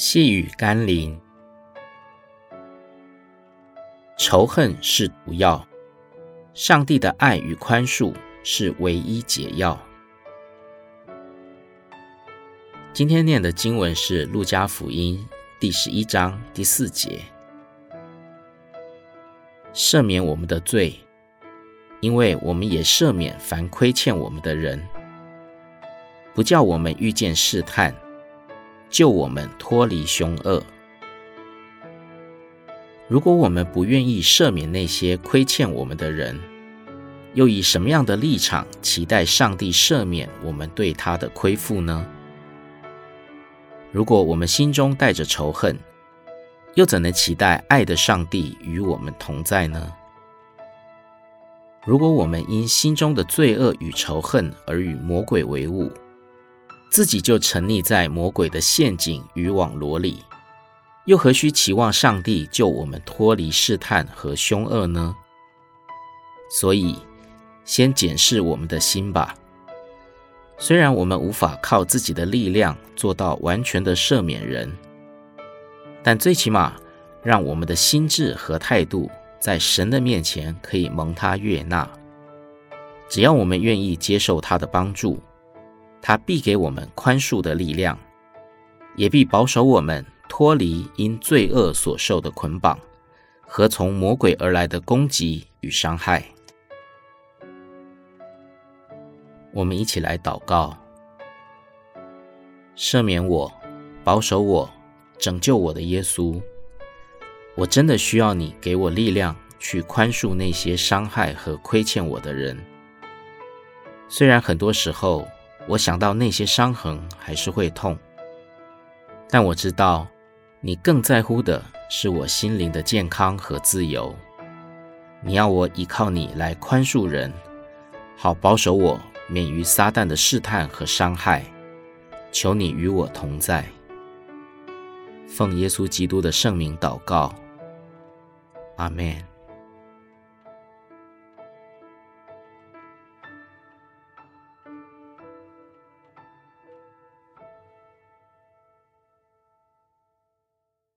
细雨甘霖，仇恨是毒药，上帝的爱与宽恕是唯一解药。今天念的经文是《路加福音》第十一章第四节：赦免我们的罪，因为我们也赦免凡亏欠我们的人，不叫我们遇见试探。救我们脱离凶恶。如果我们不愿意赦免那些亏欠我们的人，又以什么样的立场期待上帝赦免我们对他的亏负呢？如果我们心中带着仇恨，又怎能期待爱的上帝与我们同在呢？如果我们因心中的罪恶与仇恨而与魔鬼为伍，自己就沉溺在魔鬼的陷阱与网罗里，又何须期望上帝救我们脱离试探和凶恶呢？所以，先检视我们的心吧。虽然我们无法靠自己的力量做到完全的赦免人，但最起码让我们的心智和态度在神的面前可以蒙他悦纳。只要我们愿意接受他的帮助。他必给我们宽恕的力量，也必保守我们脱离因罪恶所受的捆绑和从魔鬼而来的攻击与伤害。我们一起来祷告：赦免我、保守我、拯救我的耶稣，我真的需要你给我力量去宽恕那些伤害和亏欠我的人。虽然很多时候，我想到那些伤痕还是会痛，但我知道你更在乎的是我心灵的健康和自由。你要我依靠你来宽恕人，好保守我免于撒旦的试探和伤害。求你与我同在，奉耶稣基督的圣名祷告，阿门。